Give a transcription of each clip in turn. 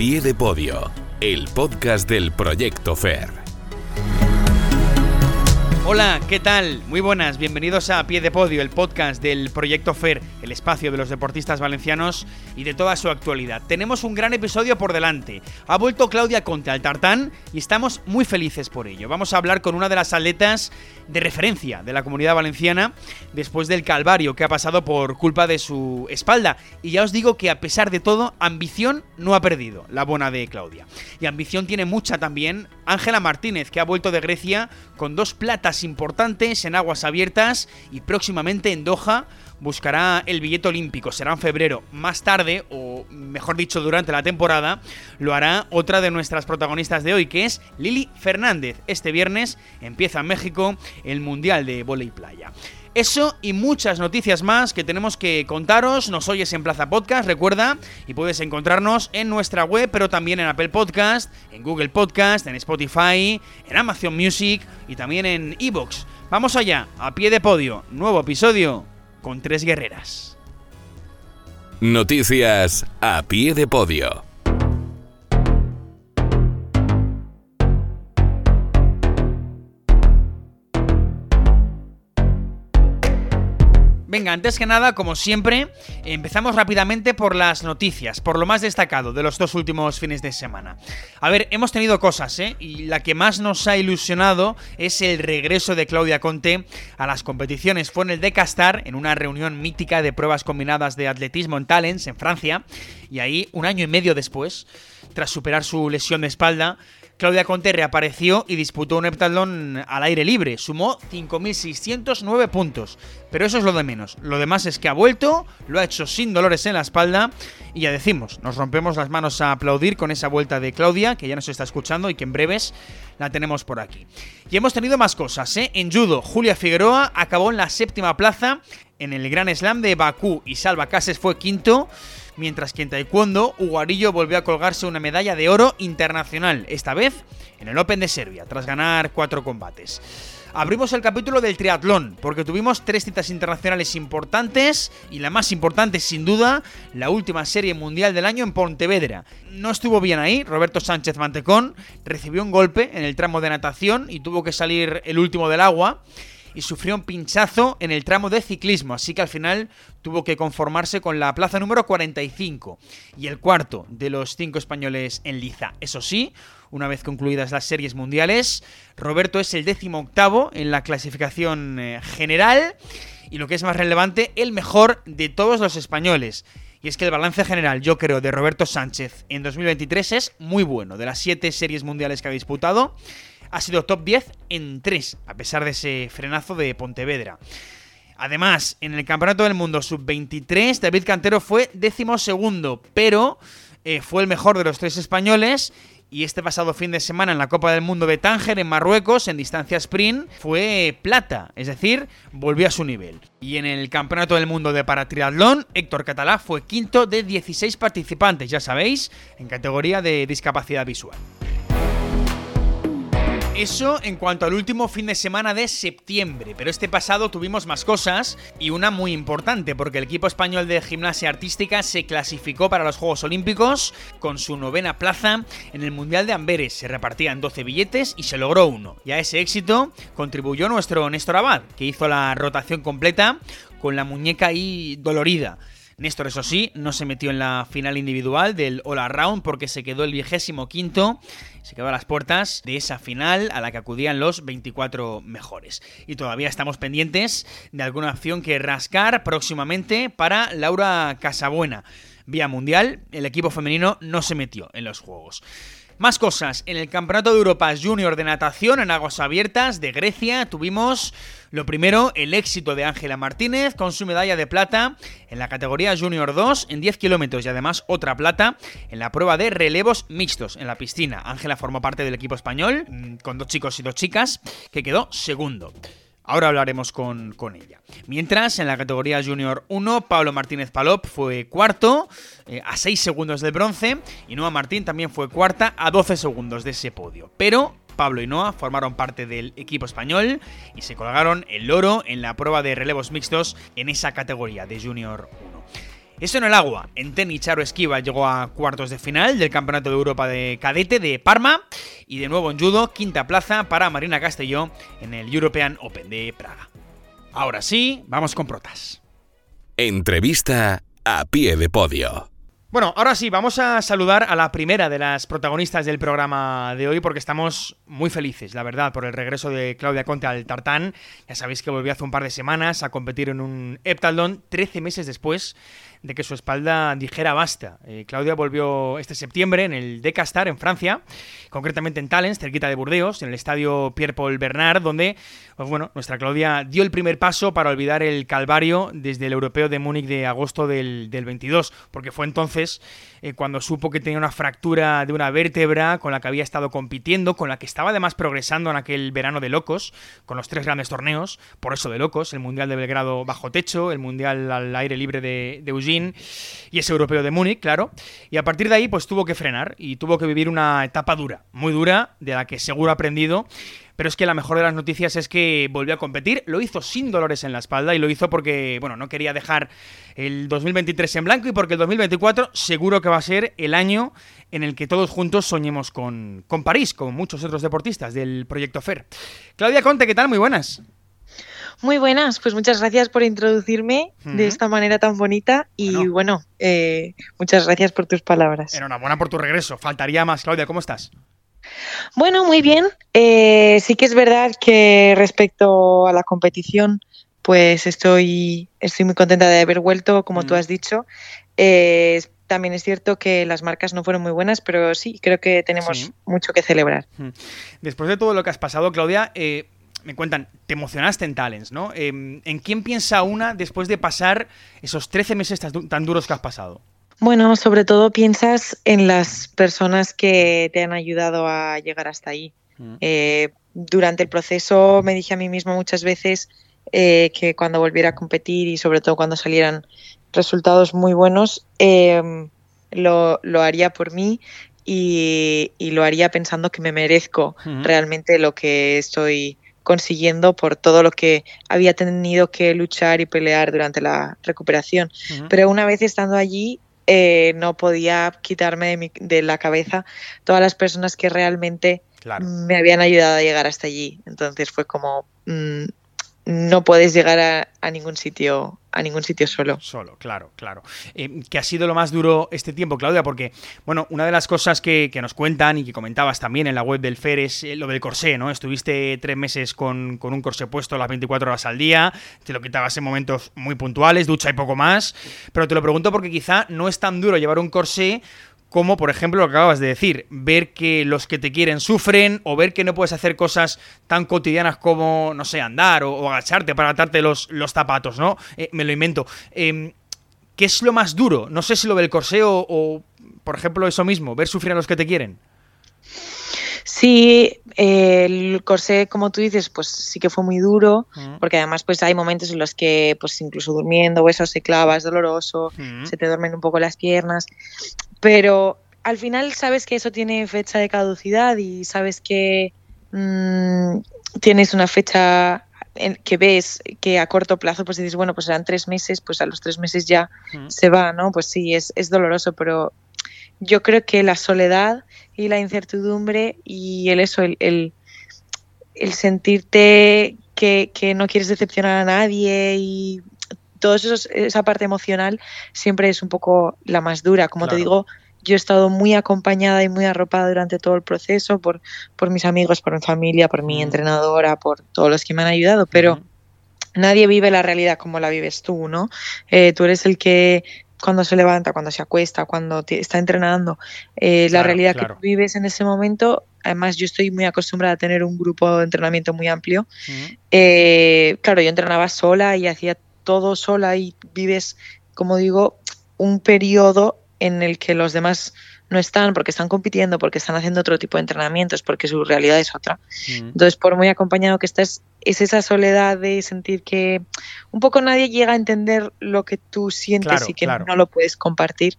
pie de podio, el podcast del Proyecto FER. Hola, ¿qué tal? Muy buenas, bienvenidos a Pie de Podio, el podcast del Proyecto FER, el espacio de los deportistas valencianos y de toda su actualidad. Tenemos un gran episodio por delante. Ha vuelto Claudia Conte al tartán y estamos muy felices por ello. Vamos a hablar con una de las atletas de referencia de la comunidad valenciana después del calvario que ha pasado por culpa de su espalda. Y ya os digo que a pesar de todo, ambición no ha perdido, la buena de Claudia. Y ambición tiene mucha también Ángela Martínez, que ha vuelto de Grecia con dos platas importantes en aguas abiertas y próximamente en Doha buscará el billete olímpico. Será en febrero. Más tarde, o mejor dicho, durante la temporada, lo hará otra de nuestras protagonistas de hoy, que es Lili Fernández. Este viernes empieza en México el Mundial de Volei Playa. Eso y muchas noticias más que tenemos que contaros. Nos oyes en Plaza Podcast, recuerda, y puedes encontrarnos en nuestra web, pero también en Apple Podcast, en Google Podcast, en Spotify, en Amazon Music y también en Evox. Vamos allá, a pie de podio, nuevo episodio con tres guerreras. Noticias a pie de podio. Venga, antes que nada, como siempre, empezamos rápidamente por las noticias, por lo más destacado de los dos últimos fines de semana. A ver, hemos tenido cosas, ¿eh? Y la que más nos ha ilusionado es el regreso de Claudia Conte a las competiciones. Fue en el Decastar, en una reunión mítica de pruebas combinadas de atletismo en Talents, en Francia, y ahí, un año y medio después, tras superar su lesión de espalda, Claudia Conte reapareció y disputó un heptatlón al aire libre. Sumó 5.609 puntos. Pero eso es lo de menos. Lo demás es que ha vuelto, lo ha hecho sin dolores en la espalda. Y ya decimos, nos rompemos las manos a aplaudir con esa vuelta de Claudia, que ya nos está escuchando y que en breves la tenemos por aquí. Y hemos tenido más cosas, ¿eh? En judo, Julia Figueroa acabó en la séptima plaza en el Gran Slam de Bakú y Salva Cases fue quinto mientras que en taekwondo Uguarillo volvió a colgarse una medalla de oro internacional, esta vez en el Open de Serbia, tras ganar cuatro combates. Abrimos el capítulo del triatlón, porque tuvimos tres citas internacionales importantes y la más importante, sin duda, la última serie mundial del año en Pontevedra. No estuvo bien ahí, Roberto Sánchez Mantecón recibió un golpe en el tramo de natación y tuvo que salir el último del agua y sufrió un pinchazo en el tramo de ciclismo, así que al final tuvo que conformarse con la plaza número 45 y el cuarto de los cinco españoles en liza. Eso sí, una vez concluidas las series mundiales, Roberto es el décimo octavo en la clasificación eh, general y lo que es más relevante, el mejor de todos los españoles. Y es que el balance general, yo creo, de Roberto Sánchez en 2023 es muy bueno. De las siete series mundiales que ha disputado, ha sido top 10 en 3, a pesar de ese frenazo de Pontevedra. Además, en el Campeonato del Mundo Sub-23, David Cantero fue décimo segundo, pero eh, fue el mejor de los tres españoles. Y este pasado fin de semana en la Copa del Mundo de Tánger, en Marruecos, en distancia sprint, fue plata, es decir, volvió a su nivel. Y en el Campeonato del Mundo de Paratriatlón, Héctor Catalá fue quinto de 16 participantes, ya sabéis, en categoría de discapacidad visual. Eso en cuanto al último fin de semana de septiembre, pero este pasado tuvimos más cosas y una muy importante porque el equipo español de gimnasia artística se clasificó para los Juegos Olímpicos con su novena plaza en el Mundial de Amberes. Se repartían 12 billetes y se logró uno. Y a ese éxito contribuyó nuestro Néstor Abad, que hizo la rotación completa con la muñeca ahí dolorida. Néstor, eso sí, no se metió en la final individual del All Around porque se quedó el vigésimo quinto, se quedó a las puertas de esa final a la que acudían los 24 mejores. Y todavía estamos pendientes de alguna opción que rascar próximamente para Laura Casabuena. Vía mundial, el equipo femenino no se metió en los juegos. Más cosas. En el Campeonato de Europa Junior de Natación en aguas abiertas de Grecia tuvimos lo primero, el éxito de Ángela Martínez con su medalla de plata en la categoría Junior 2 en 10 kilómetros y además otra plata en la prueba de relevos mixtos en la piscina. Ángela formó parte del equipo español mm, con dos chicos y dos chicas que quedó segundo. Ahora hablaremos con, ella. Mientras, en la categoría Junior 1, Pablo Martínez Palop fue cuarto, eh, a 6 segundos del bronce, y Noah Martín también fue cuarta, a 12 segundos de ese podio. Pero Pablo y Noah formaron parte del equipo español y se colgaron el oro en la prueba de relevos mixtos en esa categoría de Junior 1. Eso en el agua. En tenis, Charo Esquiva llegó a cuartos de final del Campeonato de Europa de Cadete de Parma. Y de nuevo en judo, quinta plaza para Marina Castelló en el European Open de Praga. Ahora sí, vamos con protas. Entrevista a pie de podio. Bueno, ahora sí, vamos a saludar a la primera de las protagonistas del programa de hoy porque estamos muy felices, la verdad, por el regreso de Claudia Conte al tartán. Ya sabéis que volvió hace un par de semanas a competir en un heptatlón 13 meses después de que su espalda dijera basta. Eh, Claudia volvió este septiembre en el Decastar en Francia, concretamente en Talens, cerquita de Burdeos, en el estadio Pierre-Paul Bernard, donde pues bueno, nuestra Claudia dio el primer paso para olvidar el calvario desde el europeo de Múnich de agosto del, 22, porque fue entonces eh, cuando supo que tenía una fractura de una vértebra con la que había estado compitiendo, con la que estaba además progresando en aquel verano de locos, con los tres grandes torneos, por eso de locos, el Mundial de Belgrado bajo techo, el Mundial al aire libre de, de y ese europeo de Múnich, claro. Y a partir de ahí, pues tuvo que frenar y tuvo que vivir una etapa dura, muy dura, de la que seguro ha aprendido. Pero es que la mejor de las noticias es que volvió a competir, lo hizo sin dolores en la espalda y lo hizo porque, bueno, no quería dejar el 2023 en blanco y porque el 2024 seguro que va a ser el año en el que todos juntos soñemos con, con París, como muchos otros deportistas del Proyecto FER. Claudia Conte, ¿qué tal? Muy buenas. Muy buenas, pues muchas gracias por introducirme de esta manera tan bonita y bueno, eh, muchas gracias por tus palabras. Enhorabuena por tu regreso, faltaría más. Claudia, ¿cómo estás? Bueno, muy bien. Eh, sí que es verdad que respecto a la competición, pues estoy, estoy muy contenta de haber vuelto, como tú has dicho. Eh, también es cierto que las marcas no fueron muy buenas, pero sí, creo que tenemos mucho que celebrar. Después de todo lo que has pasado, Claudia, me cuentan, te emocionaste en Talents, ¿no? Em, ¿En quién piensa una después de pasar esos 13 meses tan duros que has pasado? Bueno, sobre todo piensas en las personas que te han ayudado a llegar hasta ahí. Mm. Eh, durante el proceso me dije a mí mismo muchas veces eh, que cuando volviera a competir y sobre todo cuando salieran resultados muy buenos, em, lo, haría por mí y, lo haría pensando que me merezco realmente lo que estoy consiguiendo por todo lo que había tenido que luchar y pelear durante la recuperación. Pero una vez estando allí, eh, no podía quitarme de, la cabeza todas las personas que realmente me habían ayudado a llegar hasta allí. Entonces fue como, mm, no puedes llegar a, ningún sitio a ningún sitio solo. Solo, claro, claro. Eh, ¿Qué ha sido lo más duro este tiempo, Claudia? Porque, bueno, una de las cosas que, nos cuentan y que comentabas también en la web del FER es eh, lo del corsé, ¿no? Estuviste tres meses con, con, un corsé puesto las 24 horas al día, te lo quitabas en momentos muy puntuales, ducha y poco más, pero te lo pregunto porque quizá no es tan duro llevar un corsé como por ejemplo lo que acabas de decir, ver que los que te quieren sufren o ver que no puedes hacer cosas tan cotidianas como, no sé, andar o, agacharte para atarte los, los zapatos, ¿no? Eh, me lo invento. Em, ¿Qué es lo más duro? No sé si lo del corseo o, por ejemplo, eso mismo, ver sufrir a los que te quieren. Sí, el corsé, como tú dices, pues sí que fue muy duro, porque además pues hay momentos en los que pues incluso durmiendo o eso se clava, es doloroso, se te duermen un poco las piernas, pero al final sabes que eso tiene fecha de caducidad y sabes que mm, tienes una fecha en que ves que a corto plazo pues dices, bueno, pues serán tres meses, pues a los tres meses ya se va, ¿no? Pues sí, es, es doloroso, pero yo creo que la soledad y la incertidumbre y el eso, el, el, sentirte que, que, no quieres decepcionar a nadie y eso, esa parte emocional siempre es un poco la más dura. Como te digo, yo he estado muy acompañada y muy arropada durante todo el proceso por, por mis amigos, por mi familia, por mi entrenadora, por todos los que me han ayudado, pero nadie vive la realidad como la vives tú, ¿no? Eh, tú eres el que cuando se levanta, cuando se acuesta, cuando está entrenando, eh, la realidad que vives en ese momento. Además, yo estoy muy acostumbrada a tener un grupo de entrenamiento muy amplio. Eh, claro, yo entrenaba sola y hacía todo sola y vives, como digo, un periodo en el que los demás no están porque están compitiendo, porque están haciendo otro tipo de entrenamientos, porque su realidad es otra. Entonces, por muy acompañado que estés, es esa soledad de sentir que un poco nadie llega a entender lo que tú sientes y que no lo puedes compartir,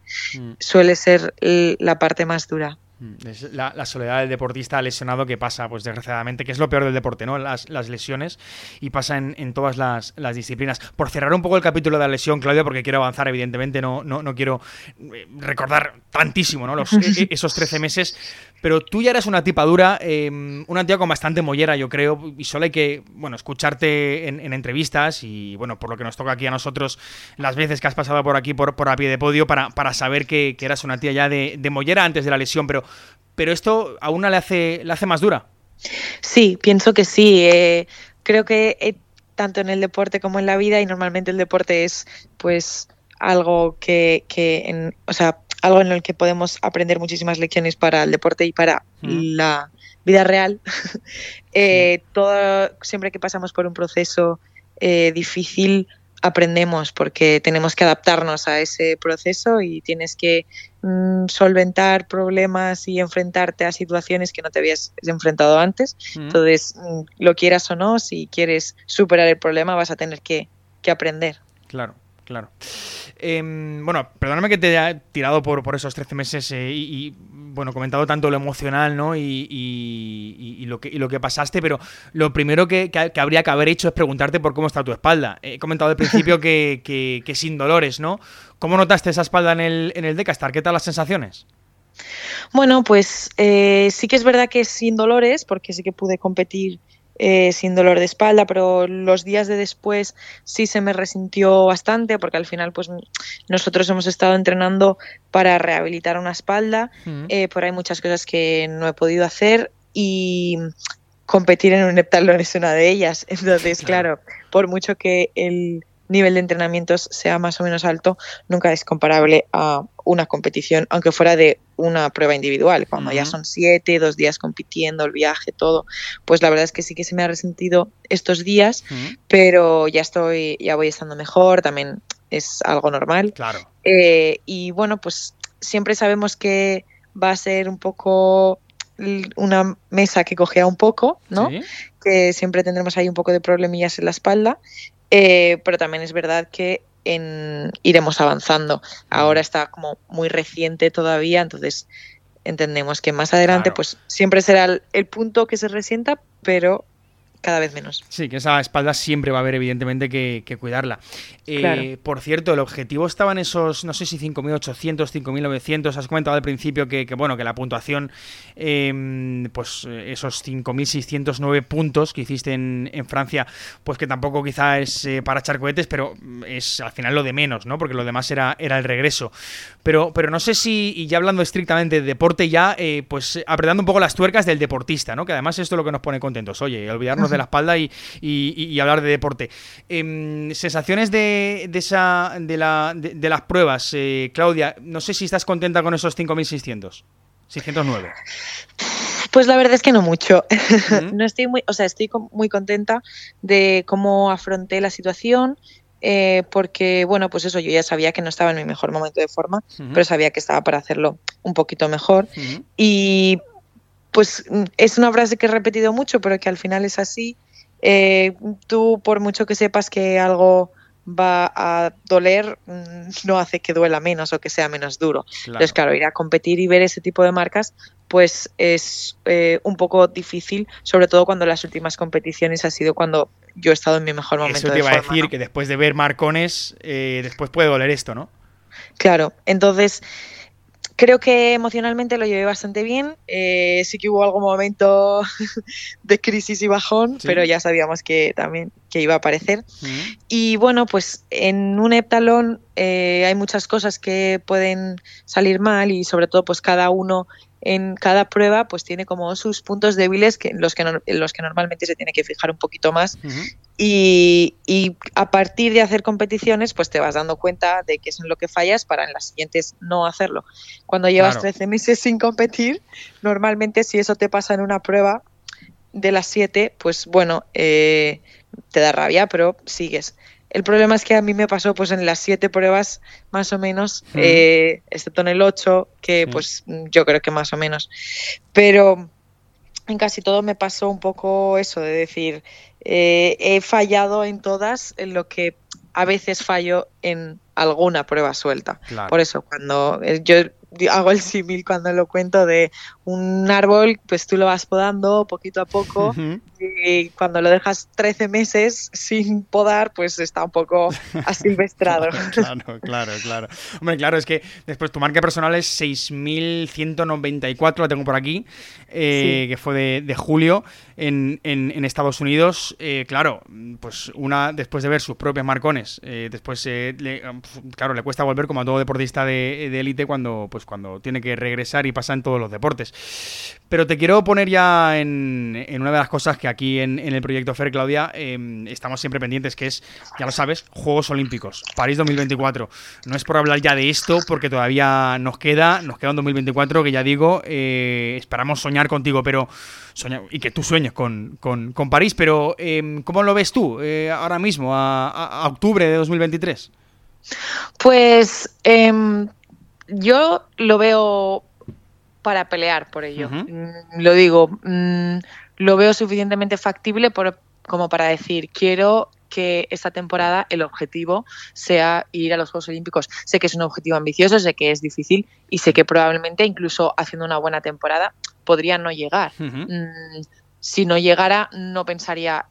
suele ser la parte más dura. Mm, es la, soledad del deportista lesionado que pasa, pues desgraciadamente, que es lo peor del deporte, ¿no? Las, lesiones y pasa en, todas las, disciplinas. Por cerrar un poco el capítulo de la lesión, Claudia, porque quiero avanzar, evidentemente, no, no, no quiero eh, recordar tantísimo, ¿no? Los, e, e, esos 13 meses. Pero tú ya eres una tipa dura, em, una tía con bastante mollera, yo creo, y solo hay que, bueno, escucharte en, entrevistas y, bueno, por lo que nos toca aquí a nosotros, las veces que has pasado por aquí, por, a pie de podio, para, para saber que, eras una tía ya de, mollera antes de la lesión, pero pero esto a una le hace, le hace más dura. Sí, pienso que sí. Eh, creo que eh, tanto en el deporte como en la vida, y normalmente el deporte es pues algo que, en, o sea, algo en el que podemos aprender muchísimas lecciones para el deporte y para la vida real. Eh, todo, siempre que pasamos por un proceso difícil, aprendemos porque tenemos que adaptarnos a ese proceso y tienes que mm, solventar problemas y enfrentarte a situaciones que no te habías enfrentado antes. Entonces, mm, lo quieras o no, si quieres superar el problema vas a tener que, que aprender. Claro, claro. Em, bueno, perdóname que te haya tirado por, por esos 13 meses eh, y, bueno, comentado tanto lo emocional, ¿no? Y, lo, que, lo que pasaste, pero lo primero que, habría que haber hecho es preguntarte por cómo está tu espalda. He comentado al principio que, sin dolores, ¿no? ¿Cómo notaste esa espalda en el, en el Decastar? ¿Qué tal las sensaciones? Bueno, pues eh, sí que es verdad que sin dolores, porque sí que pude competir eh, sin dolor de espalda, pero los días de después sí se me resintió bastante porque al final pues nosotros hemos estado entrenando para rehabilitar una espalda, eh, por hay muchas cosas que no he podido hacer y competir en un heptalón es una de ellas. Entonces, claro por mucho que el nivel de entrenamientos sea más o menos alto, nunca es comparable a una competición, aunque fuera de una prueba individual. Cuando ya son siete, dos días compitiendo, el viaje, todo, pues la verdad es que sí que se me ha resentido estos días, pero ya estoy, ya voy estando mejor, también es algo normal. Claro. Eh, y bueno, pues siempre sabemos que va a ser un poco una mesa que cogea un poco, ¿no? Que siempre tendremos ahí un poco de problemillas en la espalda eh, pero también es verdad que en, iremos avanzando. Ahora está como muy reciente todavía, entonces entendemos que más adelante pues siempre será el, punto que se resienta, pero cada vez menos. Sí, que esa espalda siempre va a haber, evidentemente, que, cuidarla. Eh, por cierto, el objetivo estaba en esos, no sé si 5.800, 5.900. Has comentado al principio que, bueno, que la puntuación, em, pues esos 5.609 puntos que hiciste en, Francia, pues que tampoco quizá es eh, para echar cohetes, pero es al final lo de menos, ¿no? Porque lo demás era, era el regreso. Pero, pero no sé si, y ya hablando estrictamente de deporte, ya, eh, pues apretando un poco las tuercas del deportista, ¿no? Que además esto es lo que nos pone contentos. Oye, olvidarnos de la espalda y, hablar de deporte. Em, sensaciones de, esa, de, la, de, las pruebas, eh, Claudia, no sé si estás contenta con esos 5.600. 609. Pues la verdad es que no mucho. no estoy muy, o sea, estoy muy contenta de cómo afronté la situación. Eh, porque, bueno, pues eso, yo ya sabía que no estaba en mi mejor momento de forma, pero sabía que estaba para hacerlo un poquito mejor. Y pues mm, es una frase que he repetido mucho, pero que al final es así. Eh, tú, por mucho que sepas que algo va a doler, mm, no hace que duela menos o que sea menos duro. Entonces, claro, ir a competir y ver ese tipo de marcas, pues es eh, un poco difícil, sobre todo cuando las últimas competiciones ha sido cuando yo he estado en mi mejor momento. Eso te iba a decir, que después de ver marcones, eh, después puede doler esto, ¿no? Claro, entonces Creo que emocionalmente lo llevé bastante bien. Eh, sí que hubo algún momento de crisis y bajón, pero ya sabíamos que también que iba a aparecer. Y bueno, pues en un heptalón eh, hay muchas cosas que pueden salir mal y sobre todo pues cada uno en cada prueba pues tiene como sus puntos débiles que, los, que los que normalmente se tiene que fijar un poquito más y, a partir de hacer competiciones pues te vas dando cuenta de qué es en lo que fallas para en las siguientes no hacerlo. Cuando llevas 13 meses sin competir, normalmente si eso te pasa en una prueba de las 7, pues bueno, eh, te da rabia, pero sigues. El problema es que a mí me pasó pues en las siete pruebas más o menos, eh, excepto en el 8, que pues yo creo que más o menos. Pero en casi todo me pasó un poco eso de decir, eh, he fallado en todas en lo que a veces fallo en alguna prueba suelta. Por eso, cuando eh, yo hago el símil cuando lo cuento de un árbol, pues tú lo vas podando poquito a poco y cuando lo dejas 13 meses sin podar, pues está un poco asilvestrado. claro, claro, claro. Hombre, claro, es que después tu marca personal es 6194, la tengo por aquí, eh, que fue de, julio en, en, Estados Unidos. Eh, claro, pues una, después de ver sus propios marcones, eh, después, le, claro, le cuesta volver como a todo deportista de élite cuando, pues, cuando tiene que regresar y pasa en todos los deportes. Pero te quiero poner ya en, una de las cosas que aquí en, el proyecto FER, Claudia, em, estamos siempre pendientes, que es, ya lo sabes, Juegos Olímpicos, París 2024. No es por hablar ya de esto, porque todavía nos queda, nos queda un 2024, que ya digo, eh, esperamos soñar contigo, pero y que tú sueñes con, París, pero em, ¿cómo lo ves tú eh, ahora mismo, a, octubre de 2023? Pues em, yo lo veo para pelear por ello. Mm, lo digo, mm, lo veo suficientemente factible como para decir, quiero que esta temporada el objetivo sea ir a los Juegos Olímpicos. Sé que es un objetivo ambicioso, sé que es difícil y sé que probablemente incluso haciendo una buena temporada podría no llegar. Mm, si no llegara, no pensaría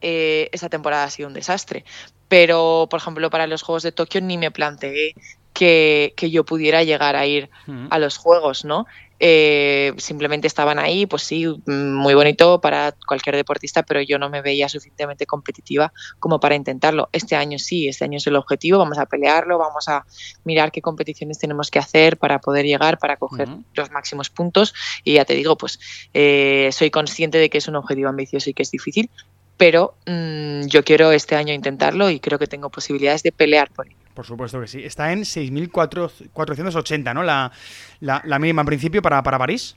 eh, esa temporada ha sido un desastre. Pero, por ejemplo, para los Juegos de Tokio ni me planteé que, yo pudiera llegar a ir a los Juegos, ¿no? Eh, simplemente estaban ahí, pues sí, muy bonito para cualquier deportista, pero yo no me veía suficientemente competitiva como para intentarlo. Este año sí, este año es el objetivo, vamos a pelearlo, vamos a mirar qué competiciones tenemos que hacer para poder llegar, para coger los máximos puntos. Y ya te digo, pues eh, soy consciente de que es un objetivo ambicioso y que es difícil, pero mm, yo quiero este año intentarlo y creo que tengo posibilidades de pelear por ello. Por supuesto que sí. Está en 6.480, ¿no? La, la, la, mínima en principio para, para París.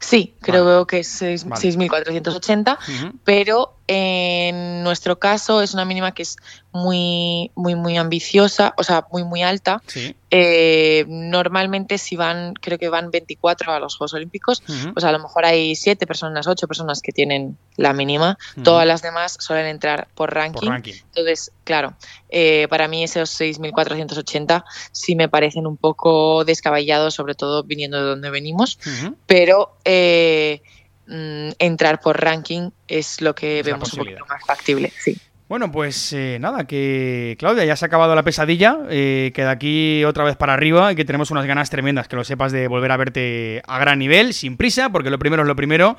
Sí, creo que es 6.480, pero en nuestro caso es una mínima que es muy, muy, muy ambiciosa, o sea, muy, muy alta. Eh, normalmente si van, creo que van 24 a los Juegos Olímpicos, pues a lo mejor hay 7 personas, 8 personas que tienen la mínima. Todas las demás suelen entrar por ranking. Entonces, claro, eh, para mí esos 6.480 sí me parecen un poco descabellados, sobre todo viniendo de donde venimos, pero... Eh, Mm, entrar por ranking es lo que vemos un poquito más factible, sí. Bueno, pues eh, nada, que Claudia, ya se ha acabado la pesadilla, eh, que de aquí otra vez para arriba y que tenemos unas ganas tremendas, que lo sepas de volver a verte a gran nivel, sin prisa, porque lo primero es lo primero,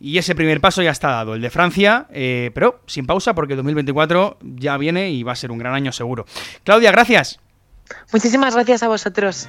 y ese primer paso ya está dado, el de Francia, eh, pero sin pausa, porque 2024 ya viene y va a ser un gran año seguro. Claudia, gracias. Muchísimas gracias a vosotros.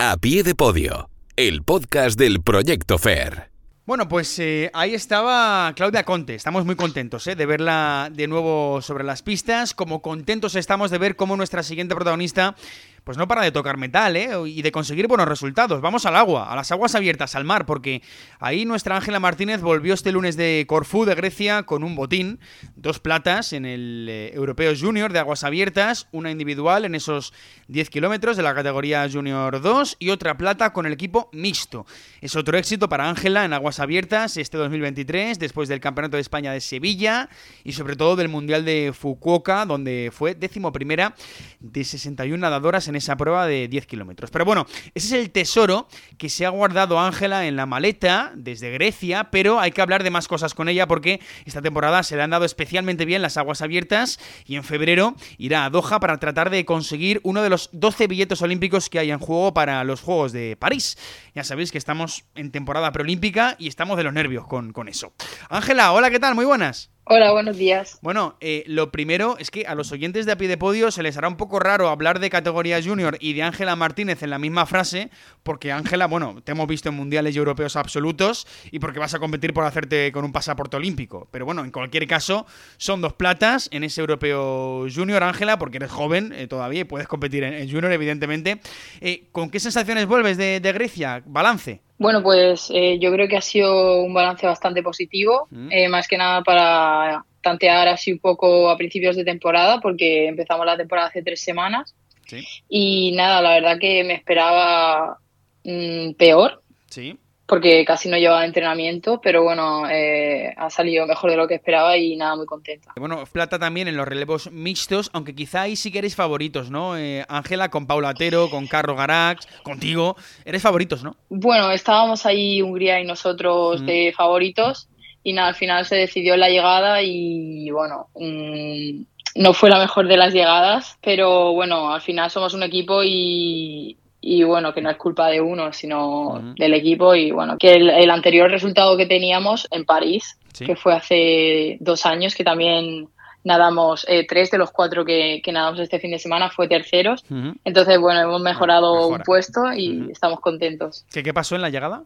A pie de podio, el podcast del Proyecto FAIR. Bueno, pues eh, ahí estaba Claudia Conte. Estamos muy contentos eh, de verla de nuevo sobre las pistas. Como contentos estamos de ver cómo nuestra siguiente protagonista pues no para de tocar metal, ¿eh? Y de conseguir buenos resultados. Vamos al agua, a las aguas abiertas, al mar, porque ahí nuestra Ángela Martínez volvió este lunes de Corfú, de Grecia, con un botín, dos platas en el eh, Europeo Junior de aguas abiertas, una individual en esos 10 kilómetros de la categoría Junior 2 y otra plata con el equipo mixto. Es otro éxito para Ángela en aguas abiertas este 2023, después del Campeonato de España de Sevilla y sobre todo del Mundial de Fukuoka, donde fue décimo primera de 61 nadadoras en esa prueba de 10 kilómetros. Pero bueno, ese es el tesoro que se ha guardado Ángela en la maleta desde Grecia, pero hay que hablar de más cosas con ella porque esta temporada se le han dado especialmente bien las aguas abiertas y en febrero irá a Doha para tratar de conseguir uno de los 12 billetes olímpicos que hay en juego para los Juegos de París. Ya sabéis que estamos en temporada preolímpica y estamos de los nervios con, con eso. Ángela, hola, ¿qué tal? Muy buenas. Hola, buenos días. Bueno, eh, lo primero es que a los oyentes de a pie de podio se les hará un poco raro hablar de categoría junior y de Ángela Martínez en la misma frase, porque Ángela, bueno, te hemos visto en mundiales y europeos absolutos y porque vas a competir por hacerte con un pasaporte olímpico. Pero bueno, en cualquier caso, son dos platas en ese europeo junior, Ángela, porque eres joven eh, todavía y puedes competir en, junior, evidentemente. Eh, ¿Con qué sensaciones vuelves de Grecia? Balance. Bueno, pues eh, yo creo que ha sido un balance bastante positivo, mm. eh, más que nada para tantear así un poco a principios de temporada, porque empezamos la temporada hace tres semanas. Y nada, la verdad que me esperaba mm, peor. Sí. Porque casi no llevaba entrenamiento, pero bueno, eh, ha salido mejor de lo que esperaba y nada, muy contenta. Bueno, plata también en los relevos mixtos, aunque quizá ahí sí que eres favoritos, ¿no? Eh, Ángela con Paula Atero, con Carro Garax, contigo, eres favoritos, ¿no? Bueno, estábamos ahí Hungría y nosotros mm. de favoritos y nada, al final se decidió la llegada y bueno, mm, no fue la mejor de las llegadas, pero bueno, al final somos un equipo y, y bueno, que no es culpa de uno, sino del equipo y bueno, que el, anterior resultado que teníamos en París, que fue hace dos años, que también nadamos eh, tres de los cuatro que, nadamos este fin de semana, fue terceros. Entonces, bueno, hemos mejorado un puesto y estamos contentos. ¿Qué, ¿Qué pasó en la llegada?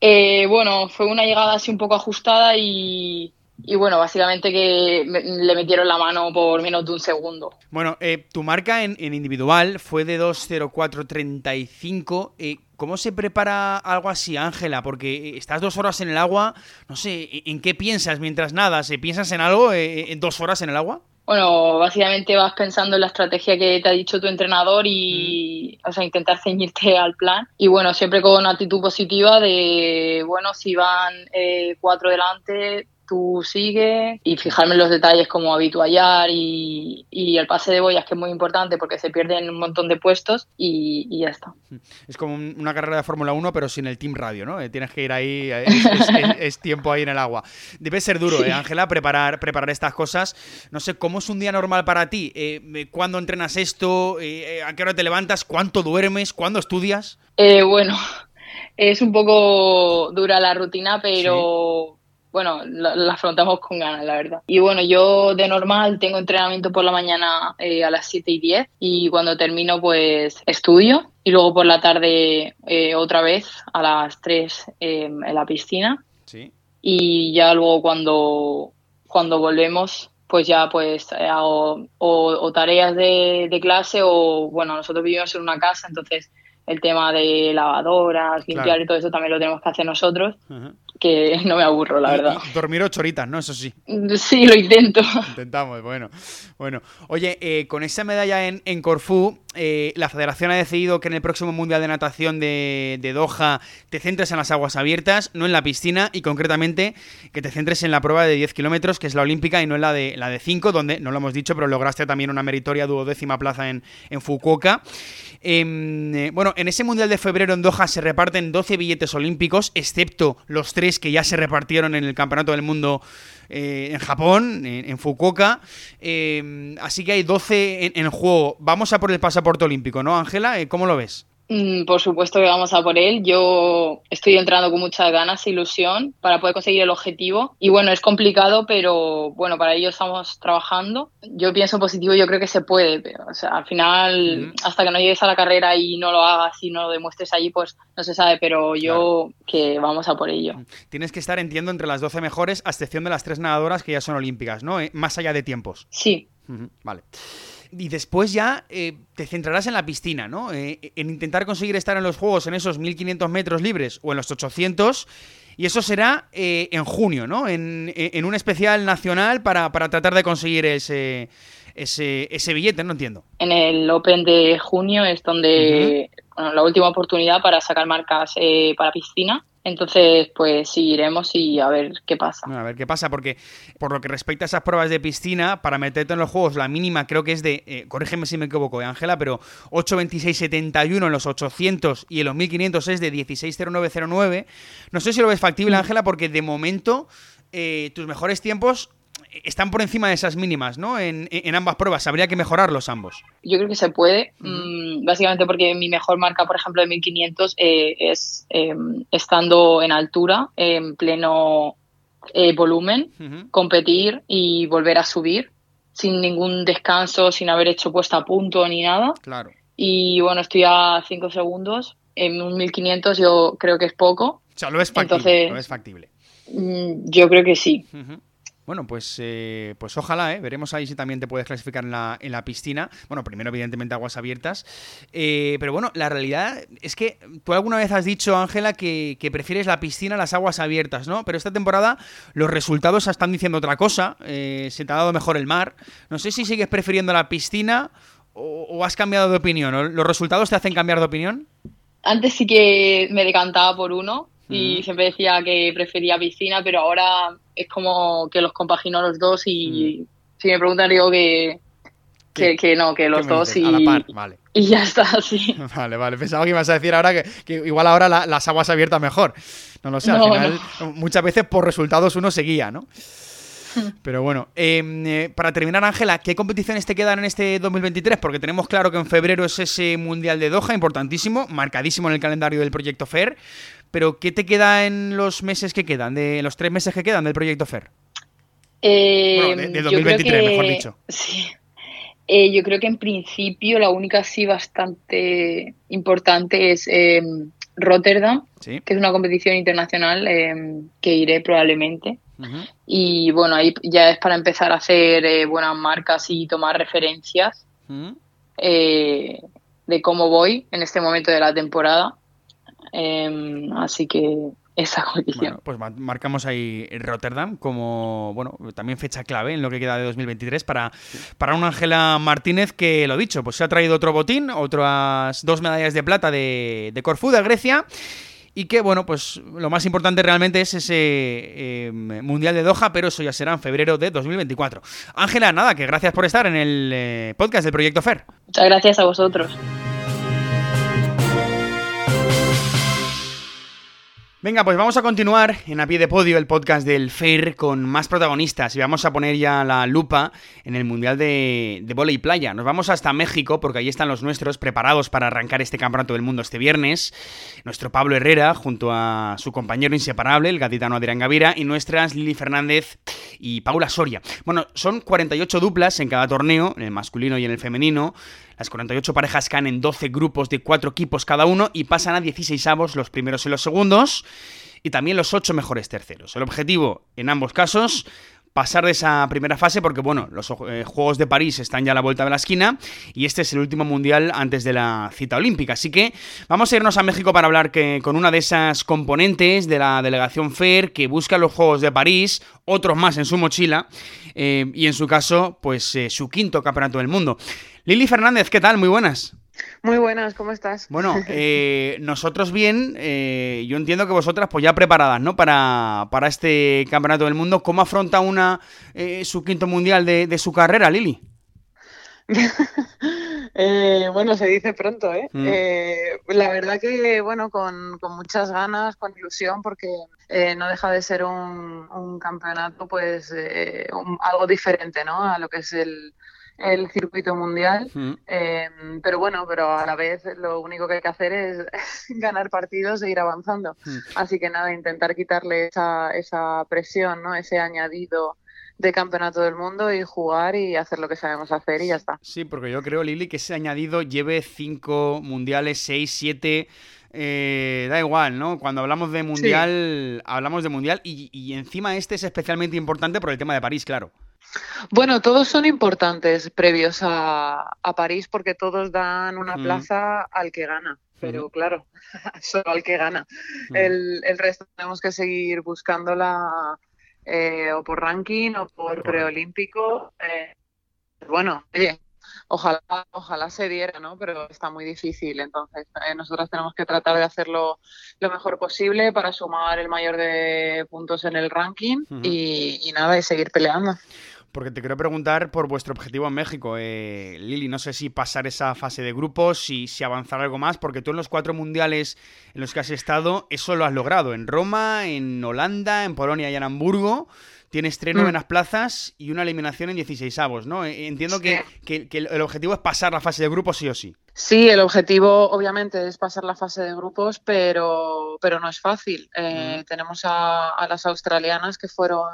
Eh, bueno, fue una llegada así un poco ajustada y y bueno, básicamente que le metieron la mano por menos de un segundo. Bueno, eh, tu marca en, individual fue de 2.04.35. Eh, ¿Cómo se prepara algo así, Ángela? Porque eh, estás dos horas en el agua, no sé, ¿en qué piensas mientras nadas? ¿Piensas en algo en dos horas en el agua? Bueno, básicamente vas pensando en la estrategia que te ha dicho tu entrenador y, o sea, intentar ceñirte al plan. Y bueno, siempre con una actitud positiva de, bueno, si van cuatro delante, tú sigue y fijarme en los detalles como habituallar y, y, el pase de boyas que es muy importante porque se pierden un montón de puestos y, ya está. Es como una carrera de Fórmula 1 pero sin el Team Radio, ¿no? Eh, tienes que ir ahí, eh, es, tiempo ahí en el agua. Debe ser duro, ¿eh, Ángela, preparar, preparar estas cosas. No sé, ¿cómo es un día normal para ti? Eh, ¿Cuándo entrenas esto? ¿A qué hora te levantas? ¿Cuánto duermes? ¿Cuándo estudias? bueno, es un poco dura la rutina, pero bueno, la, afrontamos con ganas, la verdad. Y bueno, yo de normal tengo entrenamiento por la mañana eh, a las 7 y 10 y cuando termino pues estudio y luego por la tarde eh, otra vez a las 3 em, en la piscina. Sí. Y ya luego cuando, cuando volvemos pues ya pues hago o, tareas de, de, clase o bueno, nosotros vivimos en una casa, entonces el tema de lavadoras, limpiar y todo eso también lo tenemos que hacer nosotros que no me aburro, la verdad. Dormir ocho horitas, ¿no? Eso sí. Sí, lo intento. Intentamos, bueno. Bueno, oye, eh, con esa medalla en, en Corfú, eh, la federación ha decidido que en el próximo Mundial de Natación de, de, Doha te centres en las aguas abiertas, no en la piscina, y concretamente que te centres en la prueba de 10 kilómetros, que es la olímpica, y no en la de, la de 5, donde, no lo hemos dicho, pero lograste también una meritoria duodécima plaza en, en Fukuoka. Em, eh, bueno, en ese Mundial de febrero en Doha se reparten 12 billetes olímpicos, excepto los tres que ya se repartieron en el Campeonato del Mundo eh, en Japón, en, Fukuoka. Em, así que hay 12 en, en, juego. Vamos a por el pasaporte olímpico, ¿no, Ángela? Eh, ¿Cómo lo ves? Mm, por supuesto que vamos a por él. Yo estoy entrando con muchas ganas e ilusión para poder conseguir el objetivo. Y bueno, es complicado, pero bueno, para ello estamos trabajando. Yo pienso positivo, yo creo que se puede. Pero, o sea, al final, hasta que no llegues a la carrera y no lo hagas y no lo demuestres allí, pues no se sabe. Pero yo que vamos a por ello. Tienes que estar, entiendo, entre las 12 mejores, a excepción de las tres nadadoras que ya son olímpicas, ¿no? Eh, más allá de tiempos. Sí. Vale y después ya eh, te centrarás en la piscina, ¿no? Eh, en intentar conseguir estar en los juegos en esos 1500 metros libres o en los 800. Y eso será eh, en junio, ¿no? En, un especial nacional para, tratar de conseguir ese, ese, ese, billete, no entiendo. En el Open de junio es donde la última oportunidad para sacar marcas para piscina. Entonces, pues sí, iremos y a ver qué pasa. a ver qué pasa, porque por lo que respecta a esas pruebas de piscina, para meterte en los juegos, la mínima creo que es de, eh, corrígeme si me equivoco, eh, Ángela, pero 8.26.71 en los 800 y en los 1500 es de 16.0909. No sé si lo ves factible, mm. Ángela, porque de momento eh, tus mejores tiempos están por encima de esas mínimas, ¿no? En, ambas pruebas. Habría que mejorarlos ambos. Yo creo que se puede, mm, básicamente porque mi mejor marca, por ejemplo, de 1500 eh, es em, estando en altura, en pleno eh, volumen, competir y volver a subir sin ningún descanso, sin haber hecho puesta a punto ni nada. Claro. Y bueno, estoy a 5 segundos. En un 1500 yo creo que es poco. O sea, lo es factible. lo es factible. Mm, yo creo que sí. Bueno, pues, eh, pues ojalá, ¿eh? veremos ahí si también te puedes clasificar en la, en la piscina. Bueno, primero, evidentemente, aguas abiertas. Eh, pero bueno, la realidad es que tú alguna vez has dicho, Ángela, que, prefieres la piscina a las aguas abiertas, ¿no? Pero esta temporada los resultados están diciendo otra cosa. Eh, se te ha dado mejor el mar. No sé si sigues prefiriendo la piscina o, o has cambiado de opinión. ¿Los resultados te hacen cambiar de opinión? Antes sí que me decantaba por uno, y siempre decía que prefería piscina, pero ahora es como que los compagino los dos y si me preguntan digo que, que, no, que los dos y, y ya está, sí. Vale, vale. Pensaba que ibas a decir ahora que, igual ahora las aguas abiertas mejor. No lo sé, al final muchas veces por resultados uno se guía, ¿no? Pero bueno, em, eh, para terminar, Ángela, ¿qué competiciones te quedan en este 2023? Porque tenemos claro que en febrero es ese Mundial de Doha, importantísimo, marcadísimo en el calendario del Proyecto FAIR. Pero ¿qué te queda en los meses que quedan, de los tres meses que quedan del Proyecto FAIR? Eh, bueno, de, 2023, mejor dicho. Sí. Eh, yo creo que en principio la única sí bastante importante es em, Rotterdam, que es una competición internacional em, que iré probablemente. Y bueno, ahí ya es para empezar a hacer eh, buenas marcas y tomar referencias eh, de cómo voy en este momento de la temporada. Em, así que esa competición. pues marcamos ahí Rotterdam como, bueno, también fecha clave en lo que queda de 2023 para, para una Ángela Martínez que, lo dicho, pues se ha traído otro botín, otras dos medallas de plata de, de Corfú, de Grecia y que, bueno, pues lo más importante realmente es ese em, Mundial de Doha, pero eso ya será en febrero de 2024. Ángela, nada, que gracias por estar en el eh, podcast del Proyecto FER. Muchas gracias a vosotros. Venga, pues vamos a continuar en A Pie de Podio, el podcast del FAIR, con más protagonistas y vamos a poner ya la lupa en el Mundial de, de y Playa. Nos vamos hasta México porque ahí están los nuestros preparados para arrancar este Campeonato del Mundo este viernes. Nuestro Pablo Herrera junto a su compañero inseparable, el gatitano Adrián Gavira, y nuestras Lili Fernández y Paula Soria. Bueno, son 48 duplas en cada torneo, en el masculino y en el femenino. Las 48 parejas caen en 12 grupos de 4 equipos cada uno y pasan a 16 avos los primeros y los segundos y también los 8 mejores terceros. El objetivo en ambos casos pasar de esa primera fase porque, bueno, los eh, Juegos de París están ya a la vuelta de la esquina y este es el último mundial antes de la cita olímpica. Así que vamos a irnos a México para hablar que, con una de esas componentes de la delegación FAIR que busca los Juegos de París, otros más en su mochila eh, y en su caso, pues eh, su quinto campeonato del mundo. Lili Fernández, ¿qué tal? Muy buenas. Muy buenas, ¿cómo estás? Bueno, eh, nosotros bien, eh, yo entiendo que vosotras pues ya preparadas, ¿no? Para, para este Campeonato del Mundo. ¿Cómo afronta una eh, su quinto mundial de, su carrera, Lili? bueno, se dice pronto, ¿eh? Mm. la verdad que, bueno, con, muchas ganas, con ilusión, porque no deja de ser un, campeonato, pues, algo diferente, ¿no? A lo que es el, el circuito mundial. Em, pero bueno, pero a la vez lo único que hay que hacer es, ganar partidos e ir avanzando. Así que nada, intentar quitarle esa, esa presión, ¿no? ese añadido de campeonato del mundo y jugar y hacer lo que sabemos hacer y ya está. Sí, porque yo creo, Lili, que ese añadido lleve cinco mundiales, seis, siete. Eh, da igual, ¿no? Cuando hablamos de mundial, hablamos de mundial y, y encima este es especialmente importante por el tema de París, claro. Bueno, todos son importantes previos a, París porque todos dan una plaza al que gana, pero claro, solo al que gana. el, resto tenemos que seguir buscándola eh, o por ranking o por preolímpico. Eh, bueno, oye, ojalá, ojalá se diera, ¿no? Pero está muy difícil. Entonces, eh, nosotros tenemos que tratar de hacerlo lo mejor posible para sumar el mayor de puntos en el ranking y, y, nada, y seguir peleando porque te quiero preguntar por vuestro objetivo en México. Eh, Lili, no sé si pasar esa fase de grupos, si, si avanzar algo más, porque tú en los cuatro mundiales en los que has estado, eso lo has logrado. En Roma, en Holanda, en Polonia y en Hamburgo. Tienes tres novenas mm. plazas y una eliminación en 16 avos, ¿no? Eh, entiendo que, el objetivo es pasar la fase de grupos sí o sí. Sí, el objetivo obviamente es pasar la fase de grupos, pero, pero no es fácil. Eh, mm. Tenemos a, las australianas que fueron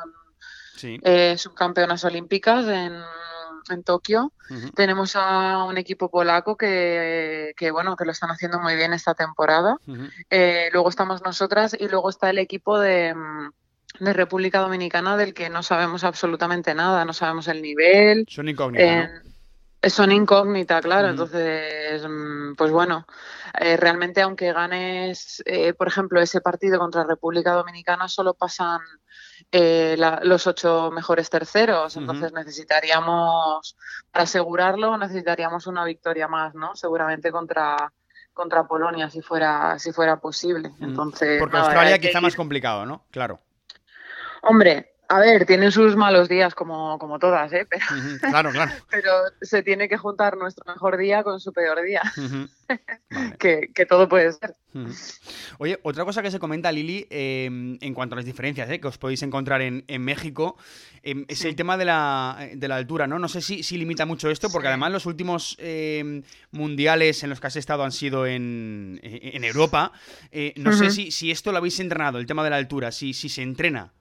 eh, subcampeonas olímpicas en, en Tokio. Tenemos a un equipo polaco que, bueno, que lo están haciendo muy bien esta temporada. Eh, luego estamos nosotras y luego está el equipo de, de, República Dominicana del que no sabemos absolutamente nada, no sabemos el nivel. Son incógnitas. Son incógnita, claro. Entonces, mm, pues bueno, eh, realmente aunque ganes, por ejemplo, ese partido contra República Dominicana, solo pasan eh, los ocho mejores terceros. Entonces necesitaríamos, para asegurarlo, necesitaríamos una victoria más, ¿no? Seguramente contra, contra Polonia si fuera, si fuera posible. Entonces, Porque Australia quizá más complicado, ¿no? Claro. Hombre, a ver, tienen sus malos días como, como todas, ¿eh? Pero, claro, claro. pero se tiene que juntar nuestro mejor día con su peor día. que, todo puede ser. Oye, otra cosa que se comenta, Lili, em, en cuanto a las diferencias ¿eh? que os podéis encontrar en, México, em, es el tema de la, de la, altura, ¿no? No sé si, si limita mucho esto, porque además los últimos em, mundiales en los que has estado han sido en, en Europa. Eh, no sé si, si esto lo habéis entrenado, el tema de la altura, si, si se entrena.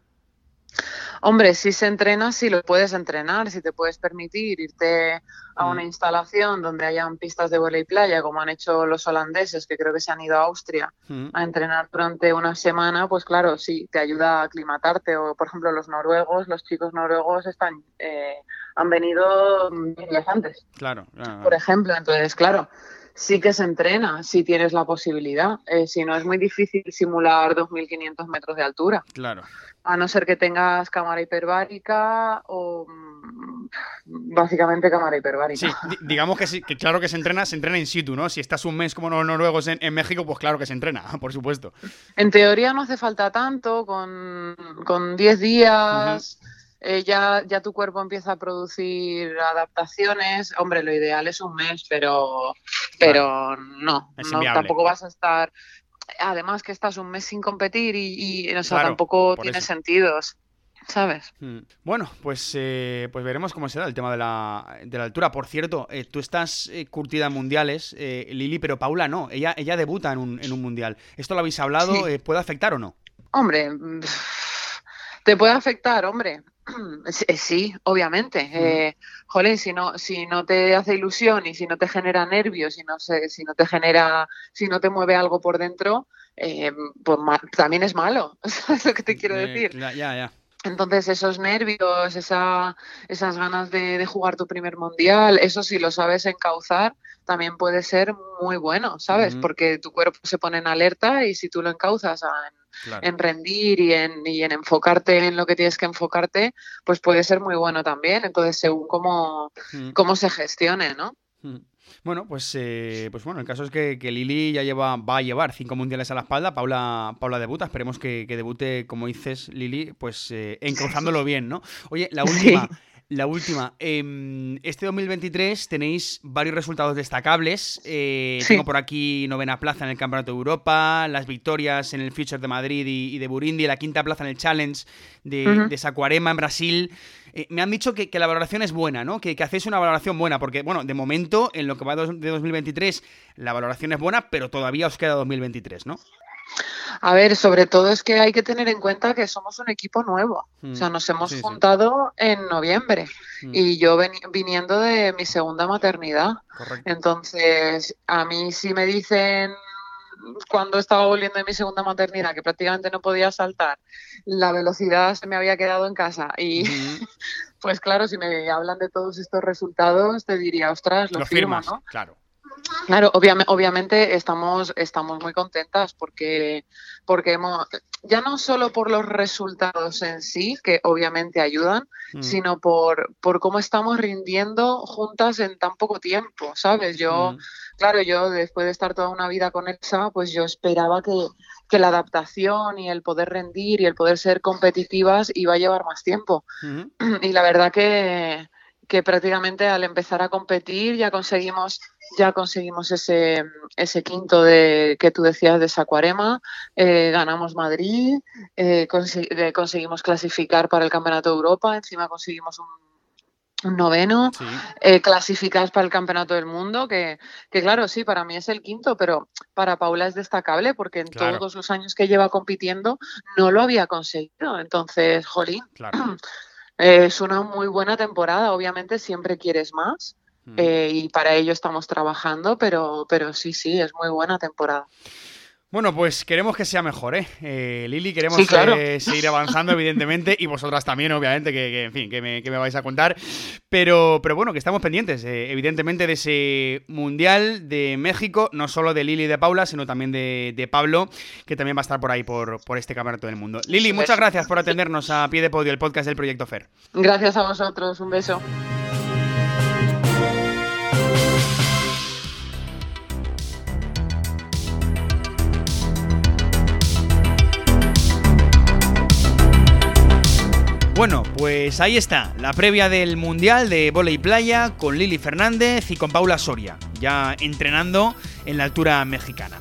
Hombre, si se entrena, si lo puedes entrenar, si te puedes permitir irte a una mm. instalación donde hayan pistas de vuelo y playa, como han hecho los holandeses, que creo que se han ido a Austria mm. a entrenar durante una semana, pues claro, sí, te ayuda a aclimatarte. O, por ejemplo, los noruegos, los chicos noruegos están, eh, han venido días antes. Claro, Por ejemplo, entonces, claro, sí que se entrena si tienes la posibilidad. Eh, si no, es muy difícil simular 2.500 metros de altura. Claro. A no ser que tengas cámara hiperbárica o mm, básicamente cámara hiperbárica. Sí, digamos que, sí, que claro que se entrena, se entrena in situ, ¿no? Si estás un mes como los noruegos en, México, pues claro que se entrena, por supuesto. En teoría no hace falta tanto, con, con 10 días... Eh, ya, ya tu cuerpo empieza a producir adaptaciones. Hombre, lo ideal es un mes, pero, pero no, tampoco vas a estar. Además que estás un mes sin competir y, y tampoco tiene sentido. ¿sabes? Hmm. Bueno, pues, eh, pues veremos cómo será el tema de la, de la altura. Por cierto, eh, tú estás curtida en mundiales, Lili, pero Paula no. Ella, ella debuta en un, en un mundial. ¿Esto lo habéis hablado? ¿Puede afectar o no? Hombre, te puede afectar, hombre. Sí, obviamente. Eh, jolín, si no, si no te hace ilusión y si no te genera nervios, si no, se, si no te genera, si no te mueve algo por dentro, eh, pues también es malo. ¿Sabes lo que te quiero decir? Ya, ya. Entonces esos nervios, esa, esas ganas de, jugar tu primer mundial, eso si lo sabes encauzar, también puede ser muy bueno, ¿sabes? Porque tu cuerpo se pone en alerta y si tú lo encauzas en, rendir y en, y en enfocarte en lo que tienes que enfocarte, pues puede ser muy bueno también. Entonces según cómo, cómo se gestione, ¿no? Bueno, pues, eh, pues bueno, el caso es que, Lili ya lleva, va a llevar cinco mundiales a la espalda. Paula, Paula debuta, esperemos que, debute, como dices, Lili, pues eh, encauzándolo bien, ¿no? Oye, la última. La última. Em, este 2023 tenéis varios resultados destacables. Eh, tengo por aquí novena plaza en el Campeonato de Europa, las victorias en el Future de Madrid y, de Burundi, la quinta plaza en el Challenge de, Sacuarema en Brasil. Eh, me han dicho que, la valoración es buena, ¿no? Que, que, hacéis una valoración buena, porque, bueno, de momento, en lo que va de 2023, la valoración es buena, pero todavía os queda 2023, ¿no? A ver, sobre todo es que hay que tener en cuenta que somos un equipo nuevo. o sea, mm. nos hemos juntado en noviembre mm. y yo viniendo de mi segunda maternidad. Entonces, a mí si me dicen cuando estaba volviendo de mi segunda maternidad, que prácticamente no podía saltar, la velocidad se me había quedado en casa y pues claro, si me hablan de todos estos resultados, te diría, ostras, lo, firmas, ¿no? Claro. Claro, obviamente estamos, estamos muy contentas porque, porque hemos, ya no solo por los resultados en sí, que obviamente ayudan, mm. sino por, por cómo estamos rindiendo juntas en tan poco tiempo, ¿sabes? Yo, mm. claro, yo después de estar toda una vida con Elsa, pues yo esperaba que, que, la adaptación y el poder rendir y el poder ser competitivas iba a llevar más tiempo. Y la verdad que, que prácticamente al empezar a competir ya conseguimos ya conseguimos ese, ese quinto de que tú decías de Sacuarema, eh, ganamos Madrid, eh, eh, conseguimos clasificar para el Campeonato de Europa, encima conseguimos un, noveno, clasificas para el Campeonato del Mundo, que, que, claro, sí, para mí es el quinto, pero para Paula es destacable porque en todos los años que lleva compitiendo no lo había conseguido. Entonces, jolín, es una muy buena temporada, obviamente siempre quieres más Mm. Eh, y para ello estamos trabajando, pero, pero sí, sí, es muy buena temporada. Bueno, pues queremos que sea mejor, ¿eh? eh Lili, queremos seguir avanzando, evidentemente, y vosotras también, obviamente, que, en fin, que me, vais a contar. Pero, pero bueno, que estamos pendientes, eh, evidentemente, de ese Mundial de México, no solo de Lili y de Paula, sino también de, Pablo, que también va a estar por ahí, por, por este campeonato del mundo. Lili, muchas gracias por atendernos a pie de podio, el podcast del Proyecto FER. Gracias a vosotros, un beso. Pues ahí está, la previa del Mundial de Volei Playa con Lili Fernández y con Paula Soria, ya entrenando en la altura mexicana.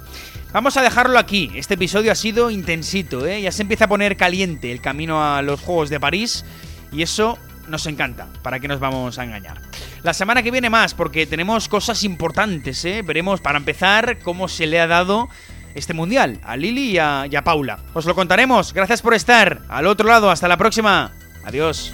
Vamos a dejarlo aquí, este episodio ha sido intensito, ¿eh? ya se empieza a poner caliente el camino a los Juegos de París y eso nos encanta, ¿para qué nos vamos a engañar? La semana que viene más, porque tenemos cosas importantes, ¿eh? veremos para empezar cómo se le ha dado este mundial a Lili y a, y a Paula. Os lo contaremos, gracias por estar al otro lado, hasta la próxima. Adiós.